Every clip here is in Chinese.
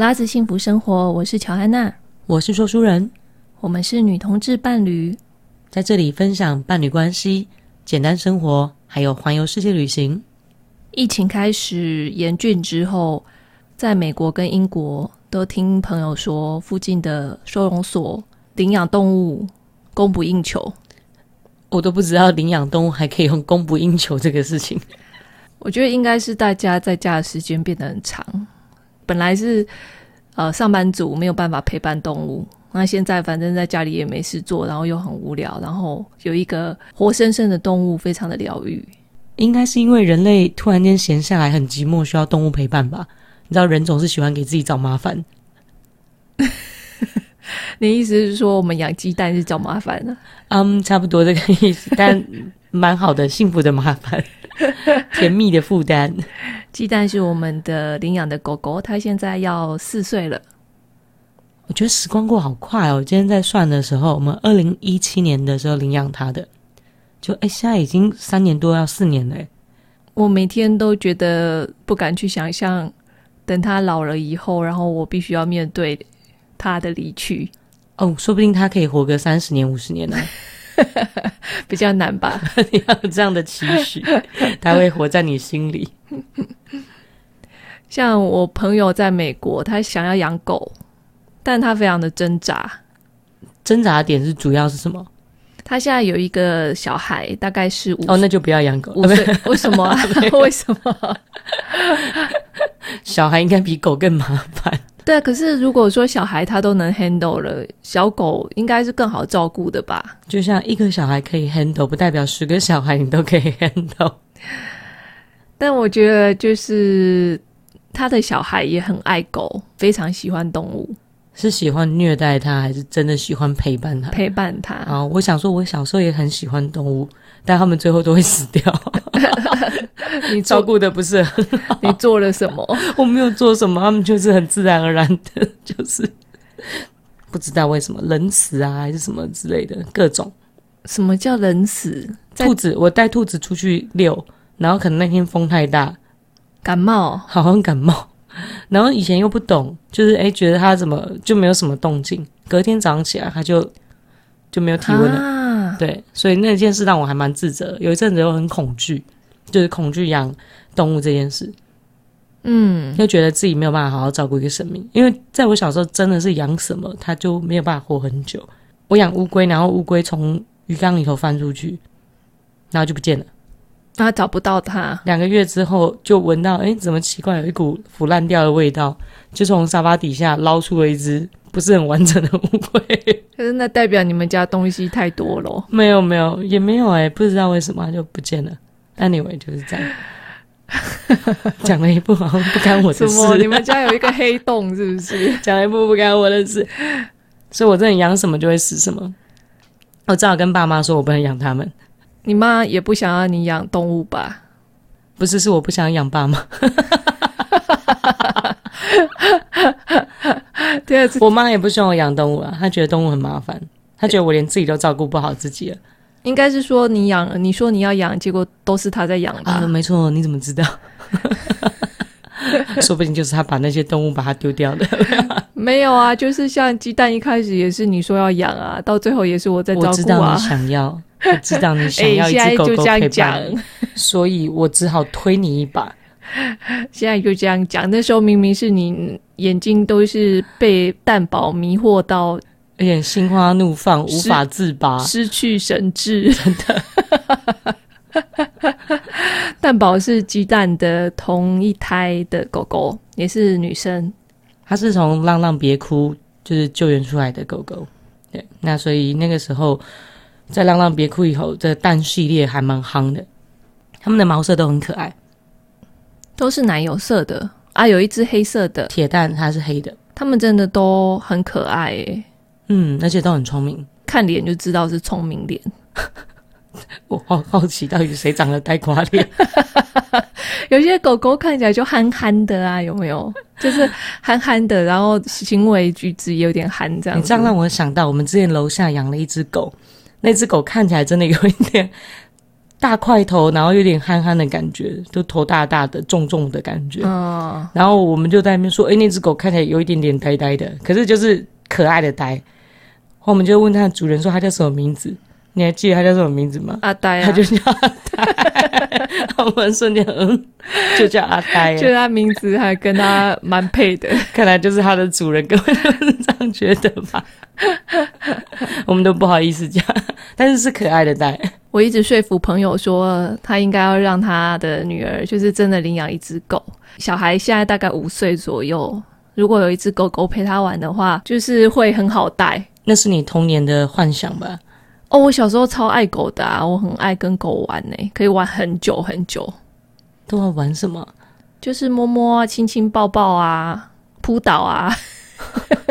拉子幸福生活，我是乔安娜，我是说书人，我们是女同志伴侣，在这里分享伴侣关系、简单生活，还有环游世界旅行。疫情开始严峻之后，在美国跟英国都听朋友说，附近的收容所领养动物供不应求。我都不知道领养动物还可以用供不应求这个事情。我觉得应该是大家在家的时间变得很长。本来是呃上班族没有办法陪伴动物，那现在反正在家里也没事做，然后又很无聊，然后有一个活生生的动物，非常的疗愈。应该是因为人类突然间闲下来很寂寞，需要动物陪伴吧？你知道人总是喜欢给自己找麻烦。你意思是说我们养鸡蛋是找麻烦呢？嗯，um, 差不多这个意思，但蛮好的，幸福的麻烦，甜蜜的负担。鸡蛋是我们的领养的狗狗，它现在要四岁了。我觉得时光过好快哦！今天在算的时候，我们二零一七年的时候领养它的，就哎，现在已经三年多要四年了。我每天都觉得不敢去想象，等它老了以后，然后我必须要面对它的离去。哦，说不定它可以活个三十年、五十年呢。比较难吧？你要有这样的期许，他会活在你心里。像我朋友在美国，他想要养狗，但他非常的挣扎。挣扎的点是主要是什么？他现在有一个小孩，大概是五哦，那就不要养狗。五岁？为什么？为什么？小孩应该比狗更麻烦。对，可是如果说小孩他都能 handle 了，小狗应该是更好照顾的吧？就像一个小孩可以 handle，不代表十个小孩你都可以 handle。但我觉得就是他的小孩也很爱狗，非常喜欢动物。是喜欢虐待它，还是真的喜欢陪伴它？陪伴它啊！我想说，我小时候也很喜欢动物，但他们最后都会死掉。你照顾的不是很好？你做了什么？我没有做什么，他们就是很自然而然的，就是不知道为什么冷死啊，还是什么之类的各种。什么叫冷死？兔子，我带兔子出去遛，然后可能那天风太大，感冒，好像感冒。然后以前又不懂，就是哎，觉得他怎么就没有什么动静，隔天早上起来他就就没有体温了。啊、对，所以那件事让我还蛮自责，有一阵子又很恐惧，就是恐惧养动物这件事。嗯，就觉得自己没有办法好好照顾一个生命，因为在我小时候真的是养什么它就没有办法活很久。我养乌龟，然后乌龟从鱼缸里头翻出去，然后就不见了。他找不到它，两个月之后就闻到，哎，怎么奇怪，有一股腐烂掉的味道，就从沙发底下捞出了一只不是很完整的乌龟。可是那代表你们家东西太多了。没有没有也没有哎，不知道为什么就不见了。Anyway 就是这样，讲了一部好像不干我的事。什么？你们家有一个黑洞是不是？讲了一部不干我的事，所以我真的养什么就会死什么。我只好跟爸妈说，我不能养他们。你妈也不想要你养动物吧？不是，是我不想养爸妈。第二次，我妈也不希望我养动物啊，她觉得动物很麻烦，她觉得我连自己都照顾不好自己了。应该是说你养，你说你要养，结果都是她在养吧？啊，没错，你怎么知道？说不定就是他把那些动物把它丢掉的。没有啊，就是像鸡蛋一开始也是你说要养啊，到最后也是我在照顾啊。我知道你想要。我知道你想要 一只狗狗陪伴，所以我只好推你一把。现在就这样讲，那时候明明是你眼睛都是被蛋宝迷惑到，有点心花怒放，无法自拔，失去神智。真的，蛋宝是鸡蛋的同一胎的狗狗，也是女生。她是从浪浪别哭就是救援出来的狗狗。对，那所以那个时候。在浪浪别哭以后，这蛋系列还蛮夯的，他们的毛色都很可爱，都是奶油色的啊，有一只黑色的铁蛋，它是黑的，他们真的都很可爱诶，嗯，而且都很聪明，看脸就知道是聪明脸。我好好奇，到底谁长得呆瓜脸？有些狗狗看起来就憨憨的啊，有没有？就是憨憨的，然后行为举止也有点憨这样。你这样让我想到，我们之前楼下养了一只狗。那只狗看起来真的有一点大块头，然后有点憨憨的感觉，就头大大的、重重的感觉。嗯，然后我们就在那边说：“哎，那只狗看起来有一点点呆呆的，可是就是可爱的呆。”我们就问它的主人说：“它叫什么名字？你还记得他叫什么名字吗？”阿呆啊，它就叫阿呆。我们瞬间嗯，就叫阿呆，就他名字还跟他蛮配的，看来就是他的主人，各位是这样觉得吧？我们都不好意思讲，但是是可爱的呆。我一直说服朋友说，他应该要让他的女儿就是真的领养一只狗。小孩现在大概五岁左右，如果有一只狗狗陪他玩的话，就是会很好带。那是你童年的幻想吧？哦，我小时候超爱狗的啊，我很爱跟狗玩呢，可以玩很久很久。都要玩什么？就是摸摸啊、亲亲、抱抱啊，扑倒啊。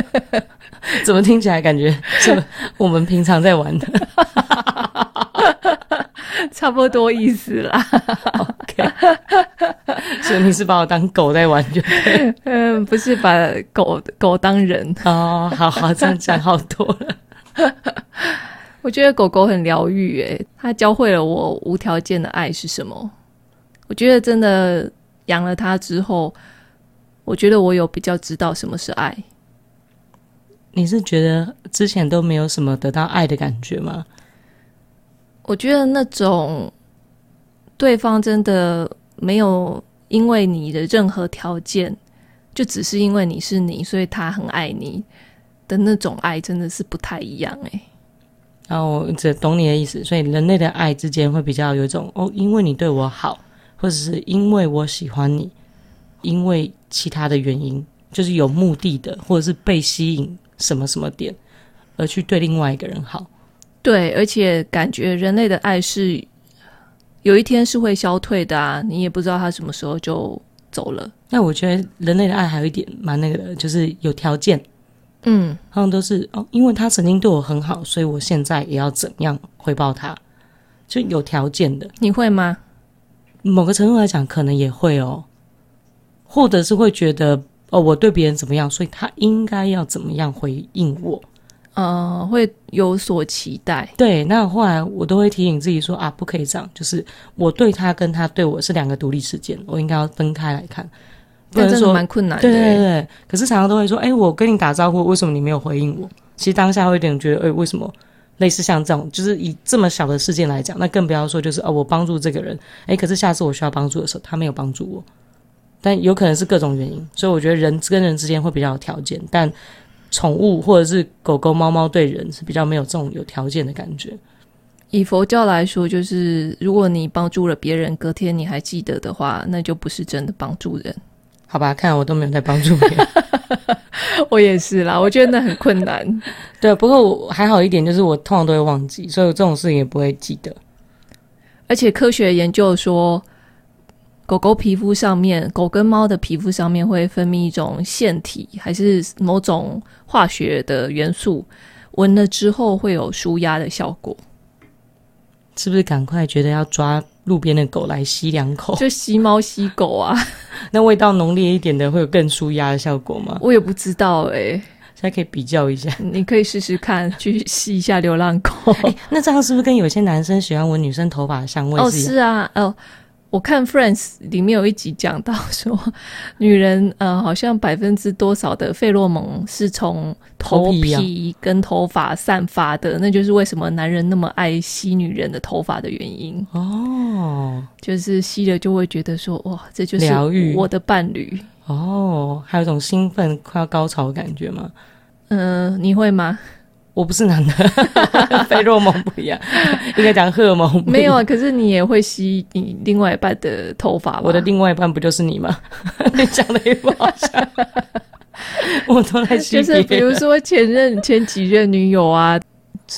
怎么听起来感觉是我们平常在玩的？差不多意思啦。OK，所以你是把我当狗在玩就对？嗯，不是把狗狗当人哦。好好，这样讲好多了。我觉得狗狗很疗愈，诶，它教会了我无条件的爱是什么。我觉得真的养了它之后，我觉得我有比较知道什么是爱。你是觉得之前都没有什么得到爱的感觉吗？我觉得那种对方真的没有因为你的任何条件，就只是因为你是你，所以他很爱你的那种爱，真的是不太一样哎。然后我只懂你的意思，所以人类的爱之间会比较有一种哦，因为你对我好，或者是因为我喜欢你，因为其他的原因，就是有目的的，或者是被吸引什么什么点而去对另外一个人好。对，而且感觉人类的爱是有一天是会消退的啊，你也不知道他什么时候就走了。那我觉得人类的爱还有一点蛮那个的，就是有条件。嗯，好像都是哦，因为他曾经对我很好，所以我现在也要怎样回报他，就有条件的。你会吗？某个程度来讲，可能也会哦，或者是会觉得哦，我对别人怎么样，所以他应该要怎么样回应我。呃，会有所期待。对，那后来我都会提醒自己说啊，不可以这样，就是我对他跟他对我是两个独立事件，我应该要分开来看。不能说，蛮困难的。对对对，可是常常都会说，哎，我跟你打招呼，为什么你没有回应我？其实当下会有点觉得，哎，为什么？类似像这种，就是以这么小的事件来讲，那更不要说就是哦，我帮助这个人，哎，可是下次我需要帮助的时候，他没有帮助我，但有可能是各种原因，所以我觉得人跟人之间会比较有条件，但。宠物或者是狗狗、猫猫对人是比较没有这种有条件的感觉。以佛教来说，就是如果你帮助了别人，隔天你还记得的话，那就不是真的帮助人。好吧，看来我都没有在帮助别人。我也是啦，我觉得那很困难。对，不过我还好一点，就是我通常都会忘记，所以这种事情也不会记得。而且科学研究说。狗狗皮肤上面，狗跟猫的皮肤上面会分泌一种腺体，还是某种化学的元素，闻了之后会有舒压的效果。是不是赶快觉得要抓路边的狗来吸两口？就吸猫吸狗啊？那味道浓烈一点的会有更舒压的效果吗？我也不知道哎、欸，现在可以比较一下。你可以试试看，去吸一下流浪狗。欸、那这样是不是跟有些男生喜欢闻女生头发的香味是？哦，是啊，哦。我看《Friends》里面有一集讲到说，女人呃好像百分之多少的费洛蒙是从头皮跟头发散发的，那就是为什么男人那么爱吸女人的头发的原因哦。就是吸了就会觉得说哇，这就是我的伴侣哦，还有一种兴奋快要高潮的感觉吗？嗯、呃，你会吗？我不是男的，费洛蒙不一样，应该讲荷尔蒙。没有啊，可是你也会吸你另外一半的头发吧？我的另外一半不就是你吗？你讲的也不好笑，我都在吸。就是比如说前任、前几任女友啊，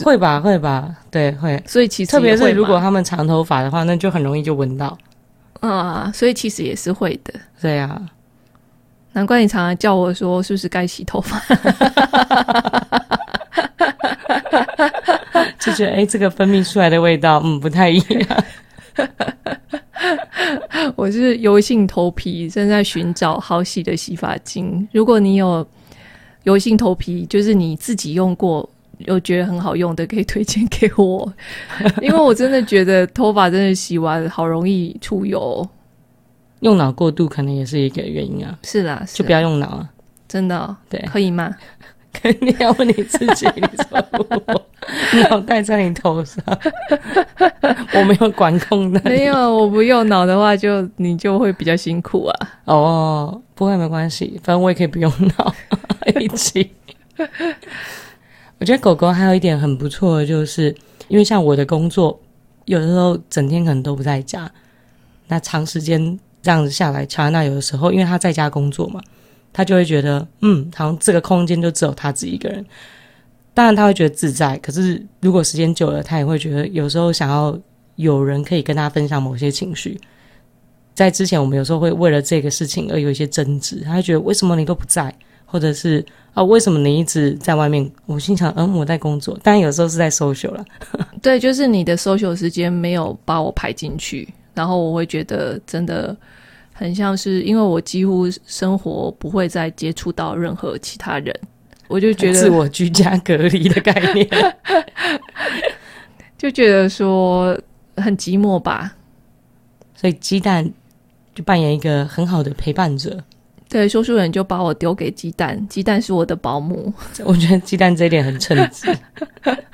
会吧，会吧，对，会。所以其实特别是如果他们长头发的话，那就很容易就闻到啊。所以其实也是会的。对啊，难怪你常常叫我说是不是该洗头发。就觉得哎、欸，这个分泌出来的味道，嗯，不太一样。我是油性头皮，正在寻找好洗的洗发精。如果你有油性头皮，就是你自己用过又觉得很好用的，可以推荐给我，因为我真的觉得头发真的洗完好容易出油，用脑过度可能也是一个原因啊。是啦，是啦，就不要用脑啊，真的、哦，对，可以吗？肯定要问你自己，你说我 脑袋在你头上，我没有管控的，没有，我不用脑的话就，就你就会比较辛苦啊。哦，不会没关系，反正我也可以不用脑 一起。我觉得狗狗还有一点很不错的，就是因为像我的工作，有的时候整天可能都不在家，那长时间这样子下来，乔安娜有的时候因为她在家工作嘛。他就会觉得，嗯，好像这个空间就只有他自己一个人。当然，他会觉得自在。可是，如果时间久了，他也会觉得有时候想要有人可以跟他分享某些情绪。在之前，我们有时候会为了这个事情而有一些争执。他会觉得，为什么你都不在？或者是啊，为什么你一直在外面？我心想，嗯，我在工作。但有时候是在 social 了。对，就是你的 social 时间没有把我排进去，然后我会觉得真的。很像是因为我几乎生活不会再接触到任何其他人，我就觉得自我居家隔离的概念，就觉得说很寂寞吧。所以鸡蛋就扮演一个很好的陪伴者。对，说书人就把我丢给鸡蛋，鸡蛋是我的保姆。我觉得鸡蛋这一点很称职。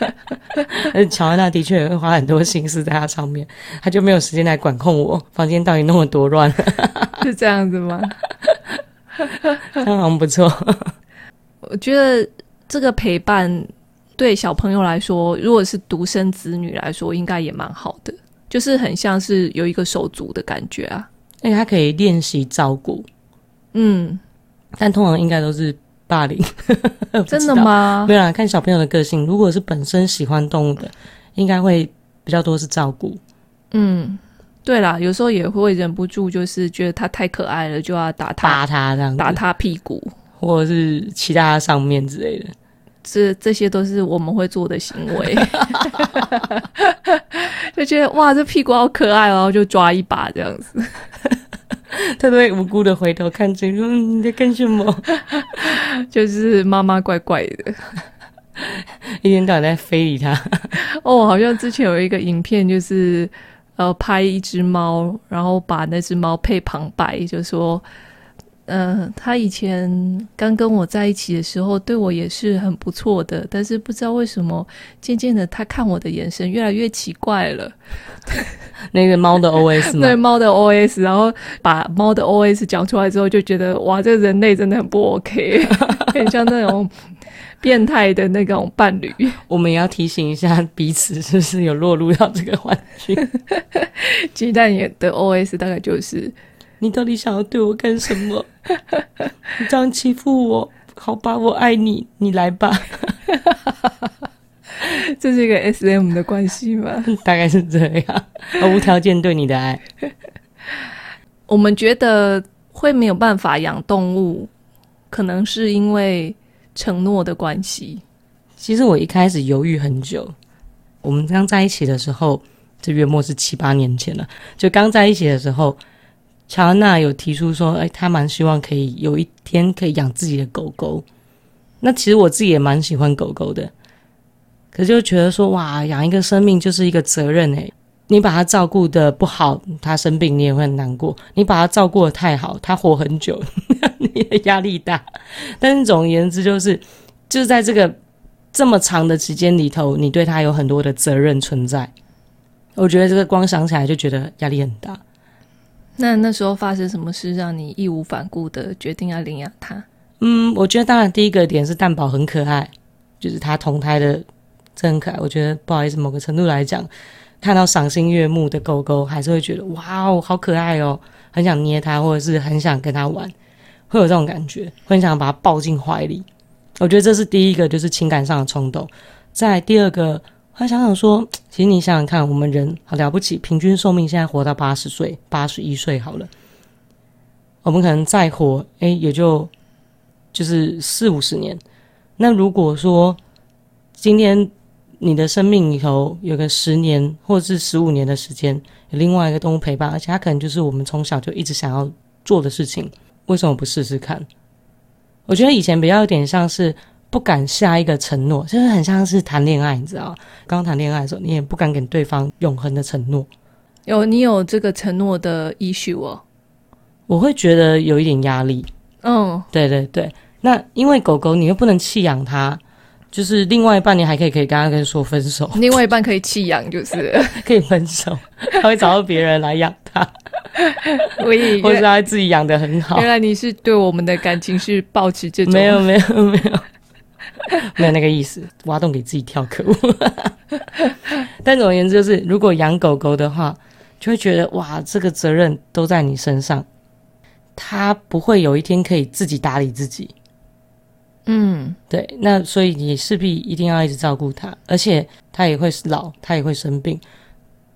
而乔安娜的确也会花很多心思在他上面，他就没有时间来管控我房间到底弄得多乱。是这样子吗？这样好像不错。我觉得这个陪伴对小朋友来说，如果是独生子女来说，应该也蛮好的，就是很像是有一个手足的感觉啊。而且他可以练习照顾。嗯，但通常应该都是霸凌，真的吗？没有啦，看小朋友的个性。如果是本身喜欢动物的，应该会比较多是照顾。嗯，对啦，有时候也会忍不住，就是觉得它太可爱了，就要打它，打它这样，打它屁股，或者是骑在它上面之类的。这这些都是我们会做的行为，就觉得哇，这屁股好可爱哦，然后就抓一把这样子。他都会无辜的回头看着说：“你在干什么？” 就是妈妈怪怪的，一天到晚在非礼他。哦，好像之前有一个影片，就是呃拍一只猫，然后把那只猫配旁白，就说。嗯、呃，他以前刚跟我在一起的时候，对我也是很不错的。但是不知道为什么，渐渐的他看我的眼神越来越奇怪了。那个猫的 OS 吗？对，猫的 OS，然后把猫的 OS 讲出来之后，就觉得哇，这人类真的很不 OK，很像那种变态的那种伴侣。我们也要提醒一下彼此，是不是有落入到这个环境？鸡蛋也的 OS 大概就是。你到底想要对我干什么？你这样欺负我，好吧，我爱你，你来吧。这是一个 SM 的关系吗？大概是这样，无条件对你的爱。我们觉得会没有办法养动物，可能是因为承诺的关系。其实我一开始犹豫很久。我们刚在一起的时候，这月末是七八年前了。就刚在一起的时候。乔安娜有提出说：“哎，她蛮希望可以有一天可以养自己的狗狗。那其实我自己也蛮喜欢狗狗的，可是就觉得说，哇，养一个生命就是一个责任哎。你把它照顾得不好，它生病你也会很难过；你把它照顾得太好，它活很久，你的压力大。但是总而言之，就是就在这个这么长的时间里头，你对它有很多的责任存在。我觉得这个光想起来就觉得压力很大。”那那时候发生什么事让你义无反顾的决定要领养它？嗯，我觉得当然第一个点是蛋宝很可爱，就是它同胎的真很可爱。我觉得不好意思，某个程度来讲，看到赏心悦目的狗狗，还是会觉得哇哦，好可爱哦，很想捏它，或者是很想跟它玩，会有这种感觉，很想把它抱进怀里。我觉得这是第一个，就是情感上的冲动。再第二个。他想想说，其实你想想看，我们人好了不起，平均寿命现在活到八十岁、八十一岁好了。我们可能再活，哎，也就就是四五十年。那如果说今天你的生命里头有个十年或者是十五年的时间，有另外一个动物陪伴，而且它可能就是我们从小就一直想要做的事情，为什么不试试看？我觉得以前比较有点像是。不敢下一个承诺，就是很像是谈恋爱，你知道？刚谈恋爱的时候，你也不敢给对方永恒的承诺。有你有这个承诺的 issue 哦，我会觉得有一点压力。嗯，对对对。那因为狗狗你又不能弃养它，就是另外一半你还可以可以跟他跟说分手。另外一半可以弃养，就是 可以分手，他会找到别人来养它。我以为或者他自己养的很好。原来你是对我们的感情是抱持这种？没有没有没有 没有那个意思，挖洞给自己跳，可恶。但总而言之，就是如果养狗狗的话，就会觉得哇，这个责任都在你身上，它不会有一天可以自己打理自己。嗯，对，那所以你势必一定要一直照顾它，而且它也会老，它也会生病。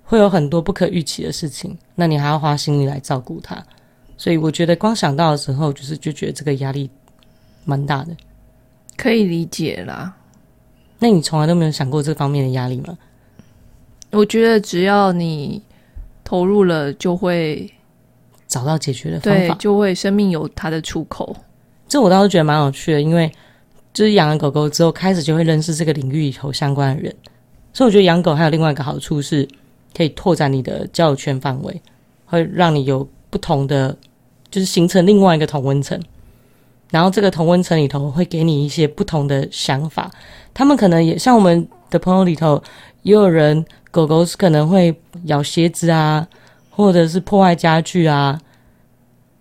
会有很多不可预期的事情，那你还要花心力来照顾它，所以我觉得光想到的时候，就是就觉得这个压力蛮大的，可以理解啦。那你从来都没有想过这方面的压力吗？我觉得只要你投入了，就会找到解决的方法，就会生命有它的出口。这我倒是觉得蛮有趣的，因为就是养了狗狗之后，开始就会认识这个领域里头相关的人，所以我觉得养狗还有另外一个好处是。可以拓展你的交友圈范围，会让你有不同的，就是形成另外一个同温层。然后这个同温层里头会给你一些不同的想法。他们可能也像我们的朋友里头，也有人狗狗是可能会咬鞋子啊，或者是破坏家具啊，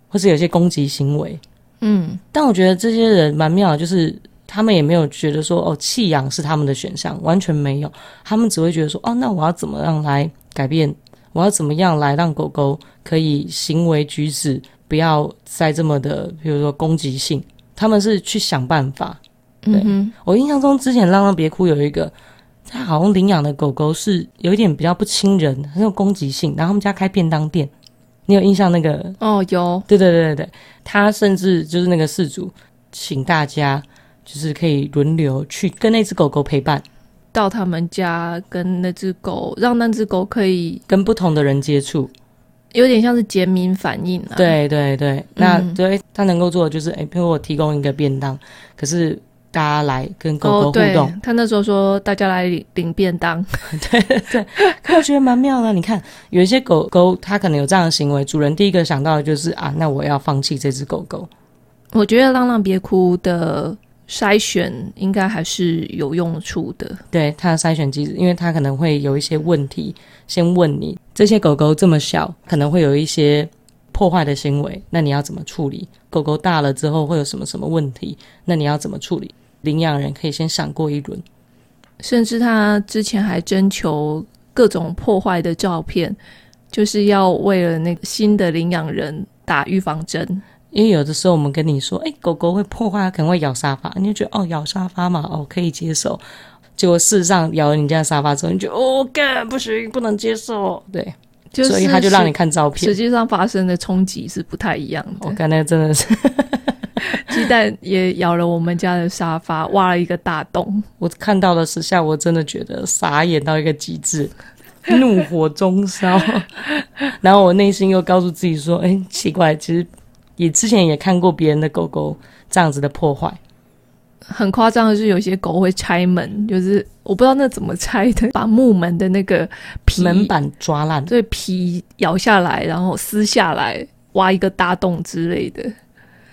或是有些攻击行为。嗯，但我觉得这些人蛮妙的，就是。他们也没有觉得说哦，弃养是他们的选项，完全没有。他们只会觉得说哦，那我要怎么样来改变？我要怎么样来让狗狗可以行为举止不要再这么的，比如说攻击性？他们是去想办法。对，嗯，我印象中之前浪浪别哭有一个，他好像领养的狗狗是有一点比较不亲人，很有攻击性。然后他们家开便当店，你有印象那个？哦，有。对对对对对，他甚至就是那个事主请大家。就是可以轮流去跟那只狗狗陪伴，到他们家跟那只狗，让那只狗可以跟不同的人接触，有点像是减敏反应啊。对对对，那对他能够做的就是，哎，比如我提供一个便当，可是大家来跟狗狗互动。哦、他那时候说大家来领领便当，对对，可我觉得蛮妙的。你看，有一些狗狗，它可能有这样的行为，主人第一个想到的就是啊，那我要放弃这只狗狗。我觉得浪浪别哭的。筛选应该还是有用处的，对它的筛选机制，因为它可能会有一些问题，先问你这些狗狗这么小，可能会有一些破坏的行为，那你要怎么处理？狗狗大了之后会有什么什么问题？那你要怎么处理？领养人可以先想过一轮，甚至他之前还征求各种破坏的照片，就是要为了那个新的领养人打预防针。因为有的时候我们跟你说，哎，狗狗会破坏，可能会咬沙发，你就觉得哦，咬沙发嘛，哦，可以接受。结果事实上咬了你家的沙发之后，你就哦，干不行，不能接受。对，就是、所以他就让你看照片。实际上发生的冲击是不太一样的。我刚才真的是，鸡蛋也咬了我们家的沙发，挖了一个大洞。我看到的时下，我真的觉得傻眼到一个极致，怒火中烧。然后我内心又告诉自己说，哎，奇怪，其实。也之前也看过别人的狗狗这样子的破坏，很夸张的是，有些狗会拆门，就是我不知道那怎么拆的，把木门的那个皮门板抓烂，对，皮咬下来，然后撕下来，挖一个大洞之类的。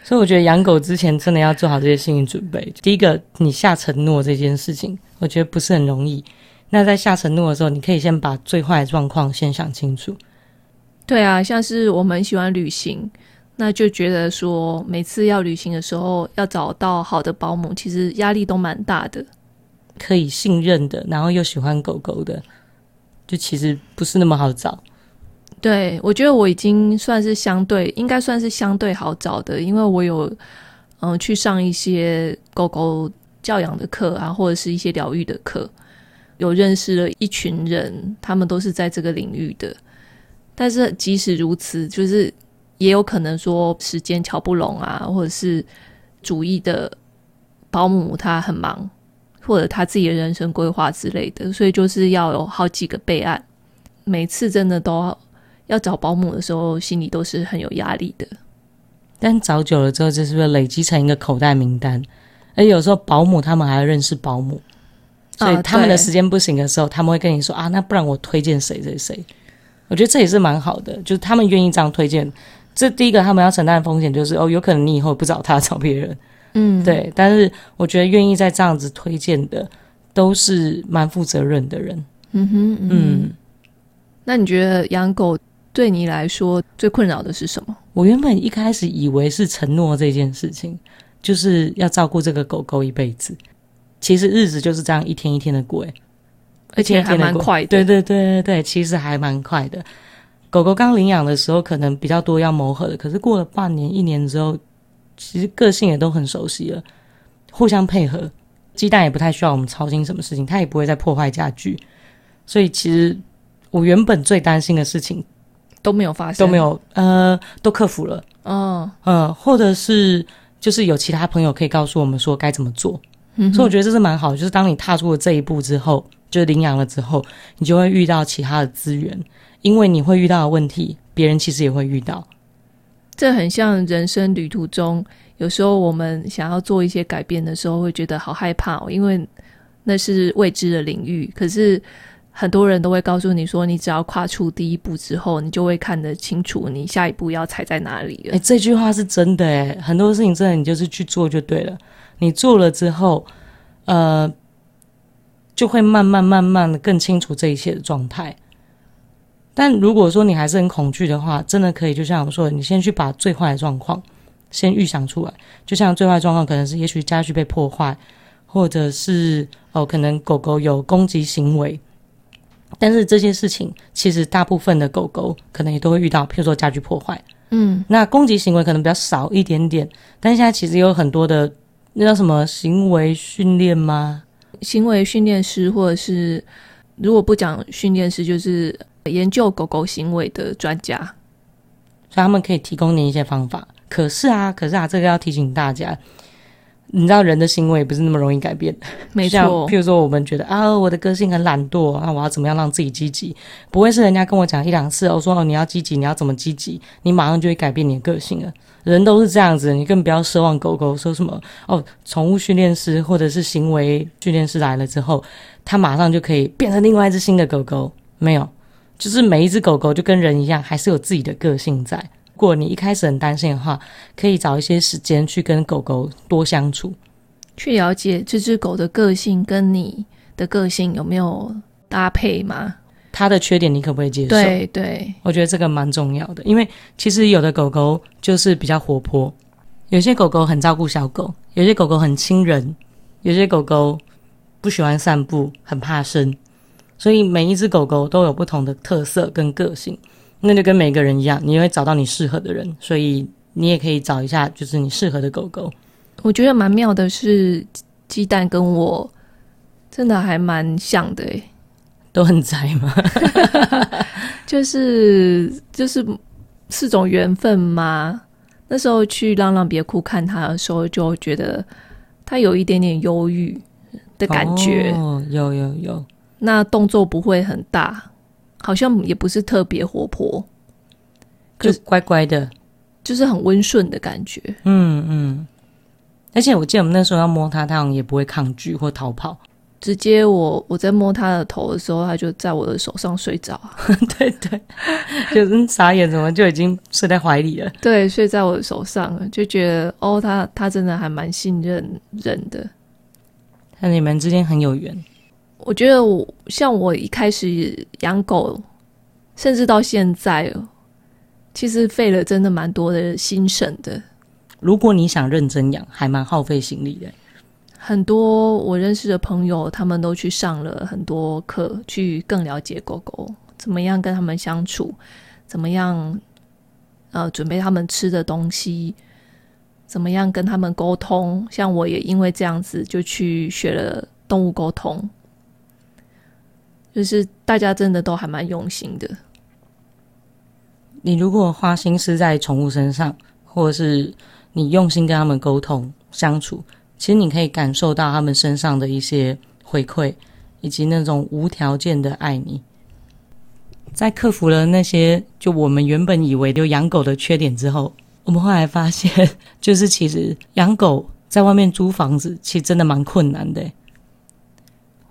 所以我觉得养狗之前真的要做好这些心理准备。第一个，你下承诺这件事情，我觉得不是很容易。那在下承诺的时候，你可以先把最坏的状况先想清楚。对啊，像是我们喜欢旅行。那就觉得说，每次要旅行的时候，要找到好的保姆，其实压力都蛮大的。可以信任的，然后又喜欢狗狗的，就其实不是那么好找。对，我觉得我已经算是相对，应该算是相对好找的，因为我有嗯、呃、去上一些狗狗教养的课啊，或者是一些疗愈的课，有认识了一群人，他们都是在这个领域的。但是即使如此，就是。也有可能说时间瞧不拢啊，或者是主义的保姆他很忙，或者他自己的人生规划之类的，所以就是要有好几个备案。每次真的都要找保姆的时候，心里都是很有压力的。但找久了之后，就是不是累积成一个口袋名单？而有时候保姆他们还要认识保姆，所以他们的时间不行的时候，他们会跟你说啊，那不然我推荐谁谁谁。我觉得这也是蛮好的，就是他们愿意这样推荐。这第一个他们要承担的风险就是哦，有可能你以后不找他找别人，嗯，对。但是我觉得愿意在这样子推荐的，都是蛮负责任的人。嗯哼，嗯，嗯。那你觉得养狗对你来说最困扰的是什么？我原本一开始以为是承诺这件事情，就是要照顾这个狗狗一辈子。其实日子就是这样一天一天的过，而且还蛮快的。对对对对对，其实还蛮快的。狗狗刚领养的时候，可能比较多要磨合的，可是过了半年、一年之后，其实个性也都很熟悉了，互相配合。鸡蛋也不太需要我们操心什么事情，它也不会再破坏家具。所以其实我原本最担心的事情都没有发生，都没有，呃，都克服了。嗯，嗯，或者是就是有其他朋友可以告诉我们说该怎么做。嗯，所以我觉得这是蛮好的，就是当你踏出了这一步之后，就是领养了之后，你就会遇到其他的资源，因为你会遇到的问题，别人其实也会遇到。这很像人生旅途中。有时候我们想要做一些改变的时候，会觉得好害怕哦，因为那是未知的领域。可是很多人都会告诉你说，你只要跨出第一步之后，你就会看得清楚你下一步要踩在哪里了。哎，这句话是真的哎，很多事情真的你就是去做就对了。你做了之后，呃，就会慢慢慢慢的更清楚这一切的状态。但如果说你还是很恐惧的话，真的可以就像我说的，你先去把最坏的状况。先预想出来，就像最坏状况可能是，也许家具被破坏，或者是哦，可能狗狗有攻击行为。但是这些事情其实大部分的狗狗可能也都会遇到，譬如说家具破坏，嗯，那攻击行为可能比较少一点点。但是现在其实有很多的那叫什么行为训练吗？行为训练师，或者是如果不讲训练师，就是研究狗狗行为的专家，所以他们可以提供你一些方法。可是啊，可是啊，这个要提醒大家，你知道人的行为不是那么容易改变。没错，譬如说，我们觉得啊，我的个性很懒惰，那我要怎么样让自己积极？不会是人家跟我讲一两次，我说哦，你要积极，你要怎么积极，你马上就会改变你的个性了。人都是这样子，你更不要奢望狗狗说什么哦，宠物训练师或者是行为训练师来了之后，他马上就可以变成另外一只新的狗狗。没有，就是每一只狗狗就跟人一样，还是有自己的个性在。如果你一开始很担心的话，可以找一些时间去跟狗狗多相处，去了解这只狗的个性跟你的个性有没有搭配吗？它的缺点你可不可以接受？对对，我觉得这个蛮重要的，因为其实有的狗狗就是比较活泼，有些狗狗很照顾小狗，有些狗狗很亲人，有些狗狗不喜欢散步，很怕生，所以每一只狗狗都有不同的特色跟个性。那就跟每个人一样，你会找到你适合的人，所以你也可以找一下，就是你适合的狗狗。我觉得蛮妙的是，鸡蛋跟我真的还蛮像的诶，都很宅嘛，就是就是是种缘分吗？那时候去浪浪别哭看他的时候，就觉得他有一点点忧郁的感觉，哦，有有有，那动作不会很大。好像也不是特别活泼，就乖乖的，就是很温顺的感觉。嗯嗯，而且我记得我们那时候要摸它，它好像也不会抗拒或逃跑。直接我我在摸它的头的时候，它就在我的手上睡着。对对，就是傻眼，怎么就已经睡在怀里了？对，睡在我的手上，就觉得哦，它它真的还蛮信任人的。那你们之间很有缘。我觉得我像我一开始养狗，甚至到现在，其实费了真的蛮多的心神的。如果你想认真养，还蛮耗费心力的。很多我认识的朋友，他们都去上了很多课，去更了解狗狗，怎么样跟他们相处，怎么样呃准备他们吃的东西，怎么样跟他们沟通。像我也因为这样子，就去学了动物沟通。就是大家真的都还蛮用心的。你如果花心思在宠物身上，或者是你用心跟他们沟通相处，其实你可以感受到他们身上的一些回馈，以及那种无条件的爱你。在克服了那些就我们原本以为就养狗的缺点之后，我们后来发现，就是其实养狗在外面租房子，其实真的蛮困难的。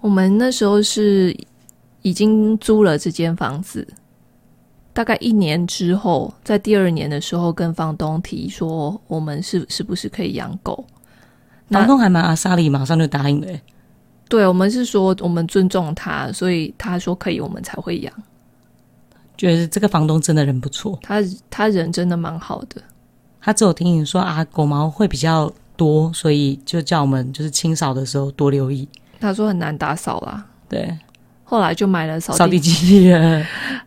我们那时候是已经租了这间房子，大概一年之后，在第二年的时候，跟房东提说，我们是是不是可以养狗？房东还蛮阿莎莉，马上就答应了。对，我们是说我们尊重他，所以他说可以，我们才会养。觉得这个房东真的人不错，他他人真的蛮好的。他只有听你说啊，狗毛会比较多，所以就叫我们就是清扫的时候多留意。他说很难打扫啦，对。后来就买了扫扫地机器人，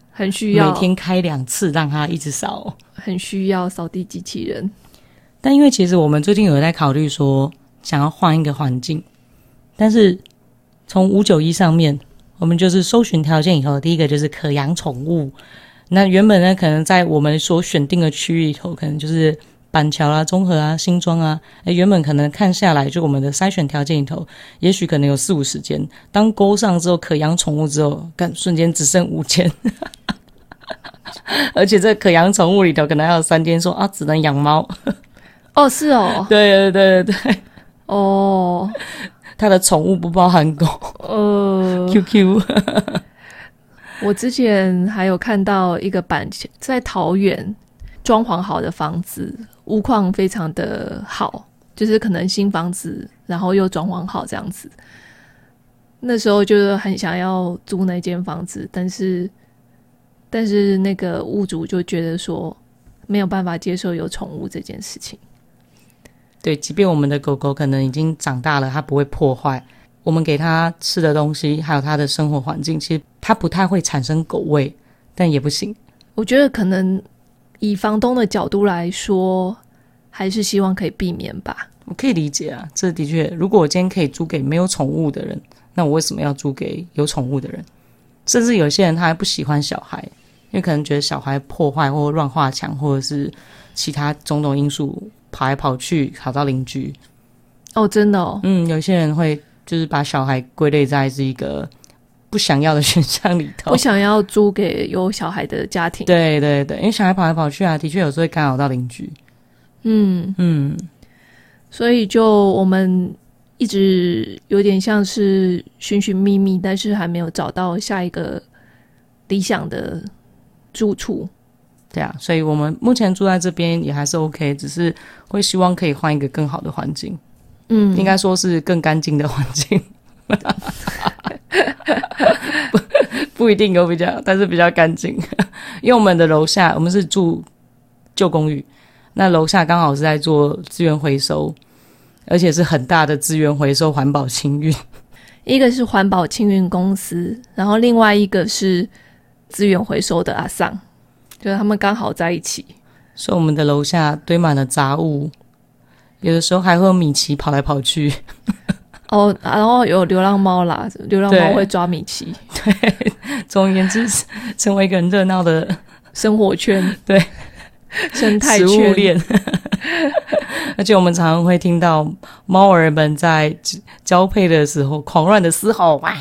很需要每天开两次，让它一直扫。很需要扫地机器人。但因为其实我们最近有在考虑说，想要换一个环境，但是从五九一上面。我们就是搜寻条件以后，第一个就是可养宠物。那原本呢，可能在我们所选定的区域里头，可能就是板桥啊、中和啊、新庄啊。诶，原本可能看下来，就我们的筛选条件里头，也许可能有四五十间。当勾上之后，可养宠物之后，干瞬间只剩五间。而且这可养宠物里头，可能还有三间说啊，只能养猫。哦，是哦，对对对对对，哦。他的宠物不包含狗，呃，QQ。我之前还有看到一个板在桃园装潢好的房子，屋况非常的好，就是可能新房子，然后又装潢好这样子。那时候就是很想要租那间房子，但是但是那个屋主就觉得说没有办法接受有宠物这件事情。对，即便我们的狗狗可能已经长大了，它不会破坏我们给它吃的东西，还有它的生活环境，其实它不太会产生狗味，但也不行。我觉得可能以房东的角度来说，还是希望可以避免吧。我可以理解啊，这的确，如果我今天可以租给没有宠物的人，那我为什么要租给有宠物的人？甚至有些人他还不喜欢小孩，因为可能觉得小孩破坏或乱画墙，或者是其他种种因素。跑来跑去，吵到邻居。哦，真的哦。嗯，有些人会就是把小孩归类在是一个不想要的选项里头，不想要租给有小孩的家庭。对对对，因为小孩跑来跑去啊，的确有时候会干扰到邻居。嗯嗯，所以就我们一直有点像是寻寻觅觅，但是还没有找到下一个理想的住处。对啊，所以我们目前住在这边也还是 OK，只是会希望可以换一个更好的环境，嗯，应该说是更干净的环境，不不一定有比较，但是比较干净。因为我们的楼下我们是住旧公寓，那楼下刚好是在做资源回收，而且是很大的资源回收环保清运，一个是环保清运公司，然后另外一个是资源回收的阿桑。就是他们刚好在一起，所以我们的楼下堆满了杂物，有的时候还会有米奇跑来跑去。哦，然后有流浪猫啦，流浪猫会抓米奇。对，总而言之，成为一个很热闹的生活圈，对，生态圈。链。而且我们常常会听到猫儿们在交配的时候狂乱的嘶吼。哇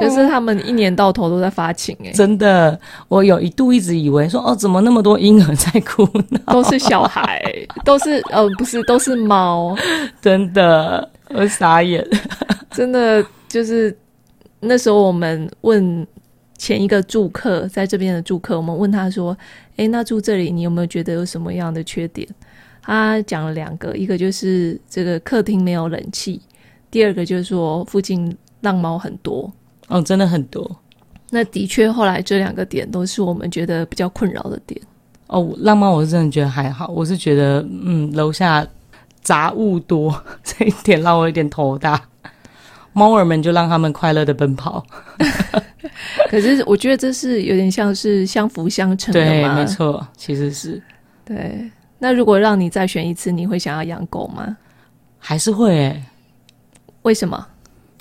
就是他们一年到头都在发情哎、欸，真的，我有一度一直以为说哦，怎么那么多婴儿在哭闹？都是小孩，都是呃，不是，都是猫，真的，我傻眼，真的就是那时候我们问前一个住客在这边的住客，我们问他说，哎，那住这里你有没有觉得有什么样的缺点？他讲了两个，一个就是这个客厅没有冷气，第二个就是说附近浪猫很多。哦，真的很多。那的确，后来这两个点都是我们觉得比较困扰的点。哦，浪猫我是真的觉得还好，我是觉得，嗯，楼下杂物多，这一点让我有点头大。猫儿们就让他们快乐的奔跑。可是我觉得这是有点像是相辅相成的嘛。对，没错，其实是。对。那如果让你再选一次，你会想要养狗吗？还是会诶？为什么？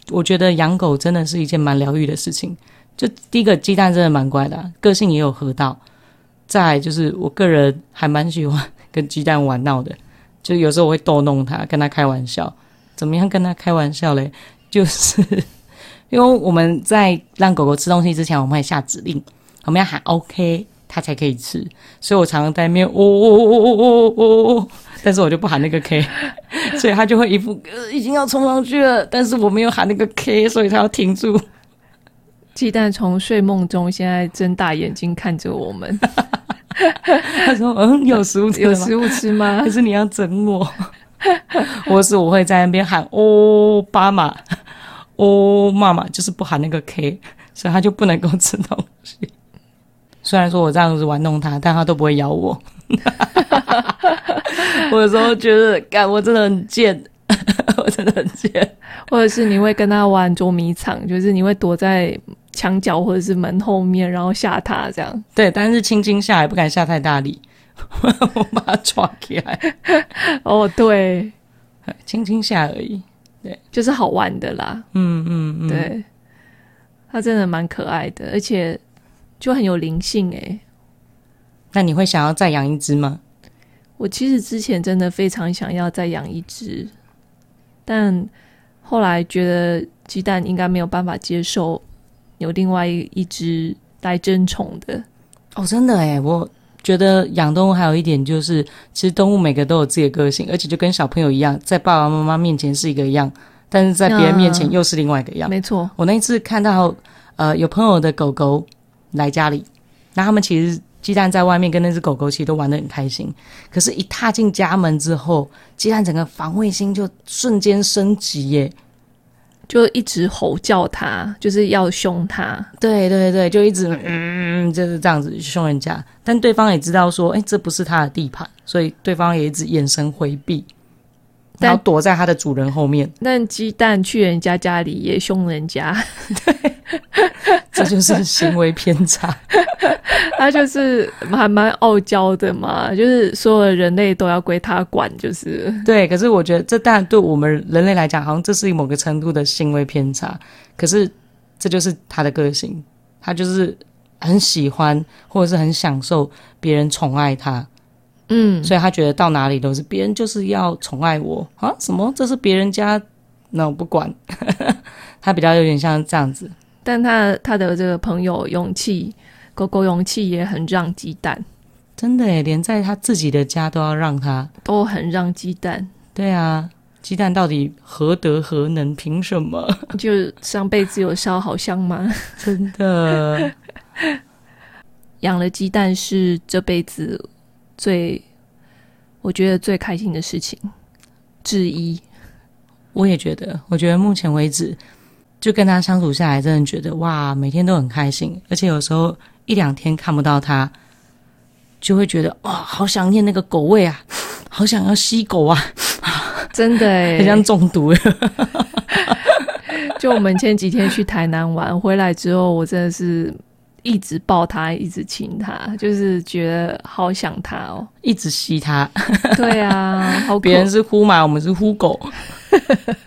我觉得养狗真的是一件蛮疗愈的事情。就第一个，鸡蛋真的蛮乖的啊，个性也有合到。再来就是，我个人还蛮喜欢跟鸡蛋玩闹的，就有时候我会逗弄它，跟他开玩笑。怎么样跟他开玩笑嘞？就是 因为我们在让狗狗吃东西之前，我们会下指令，我们要喊 OK，它才可以吃。所以我常常在那边哦哦哦哦哦哦哦，但是我就不喊那个 K。所以他就会一副已经要冲上去了，但是我没有喊那个 K，所以他要停住。鸡蛋从睡梦中现在睁大眼睛看着我们，他说：“嗯，有食物吃有食物吃吗？还是你要整我？” 我是我会在那边喊“哦，爸妈，哦，妈妈”，就是不喊那个 K，所以他就不能够吃东西。虽然说我这样子玩弄他，但他都不会咬我。我有时候觉得，干我真的很贱，我真的很贱。或者是你会跟他玩捉迷藏，就是你会躲在墙角或者是门后面，然后吓他这样。对，但是轻轻下也，不敢下太大力，我把它抓起来。哦，对，轻轻下而已。对，就是好玩的啦。嗯嗯嗯，对，他真的蛮可爱的，而且。就很有灵性诶、欸，那你会想要再养一只吗？我其实之前真的非常想要再养一只，但后来觉得鸡蛋应该没有办法接受有另外一只带针宠的。哦，真的诶，我觉得养动物还有一点就是，其实动物每个都有自己的个性，而且就跟小朋友一样，在爸爸妈妈面前是一个样，但是在别人面前又是另外一个样。嗯、没错，我那一次看到呃有朋友的狗狗。来家里，那他们其实鸡蛋在外面跟那只狗狗其实都玩得很开心，可是，一踏进家门之后，鸡蛋整个防卫心就瞬间升级耶，就一直吼叫他，就是要凶他，对对对，就一直嗯，就是这样子凶人家，但对方也知道说，哎，这不是他的地盘，所以对方也一直眼神回避。然后躲在它的主人后面，但鸡蛋去人家家里也凶人家，对，这就是行为偏差。他就是还蛮傲娇的嘛，就是所有的人类都要归他管，就是对。可是我觉得这当然对我们人类来讲，好像这是某个程度的行为偏差。可是这就是他的个性，他就是很喜欢或者是很享受别人宠爱他。嗯，所以他觉得到哪里都是别人就是要宠爱我啊？什么？这是别人家，那我不管。他比较有点像这样子，但他他的这个朋友勇气，狗狗勇气也很让鸡蛋，真的诶，连在他自己的家都要让他，都很让鸡蛋。对啊，鸡蛋到底何德何能？凭什么？就上辈子有烧好香吗？真的，养了鸡蛋是这辈子。最，我觉得最开心的事情之一，我也觉得。我觉得目前为止，就跟他相处下来，真的觉得哇，每天都很开心。而且有时候一两天看不到他，就会觉得哇，好想念那个狗味啊，好想要吸狗啊，真的诶，很像中毒。就我们前几天去台南玩，回来之后，我真的是。一直抱他，一直亲他，就是觉得好想他哦，一直吸他。对啊，好别人是呼马，我们是呼狗，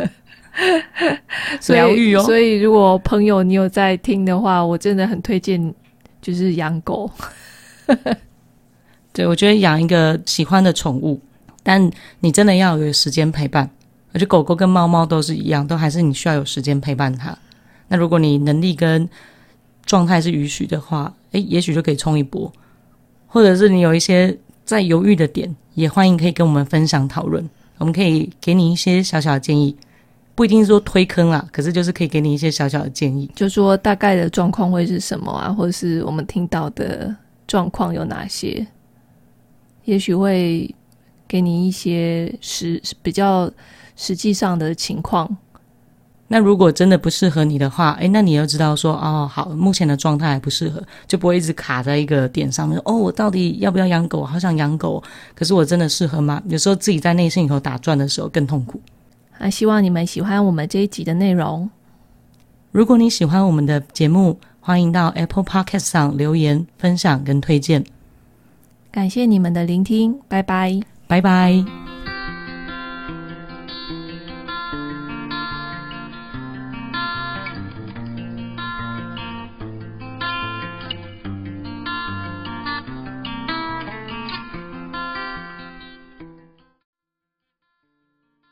疗愈哦。所以，如果朋友你有在听的话，我真的很推荐，就是养狗。对，我觉得养一个喜欢的宠物，但你真的要有时间陪伴。而且狗狗跟猫猫都是一样，都还是你需要有时间陪伴它。那如果你能力跟状态是允许的话，诶，也许就可以冲一波，或者是你有一些在犹豫的点，也欢迎可以跟我们分享讨论，我们可以给你一些小小的建议，不一定说推坑啊，可是就是可以给你一些小小的建议，就说大概的状况会是什么啊，或者是我们听到的状况有哪些，也许会给你一些实比较实际上的情况。那如果真的不适合你的话，诶，那你又知道说，哦，好，目前的状态还不适合，就不会一直卡在一个点上面。哦，我到底要不要养狗？好想养狗，可是我真的适合吗？有时候自己在内心里头打转的时候更痛苦。还希望你们喜欢我们这一集的内容。如果你喜欢我们的节目，欢迎到 Apple Podcast 上留言、分享跟推荐。感谢你们的聆听，拜拜，拜拜。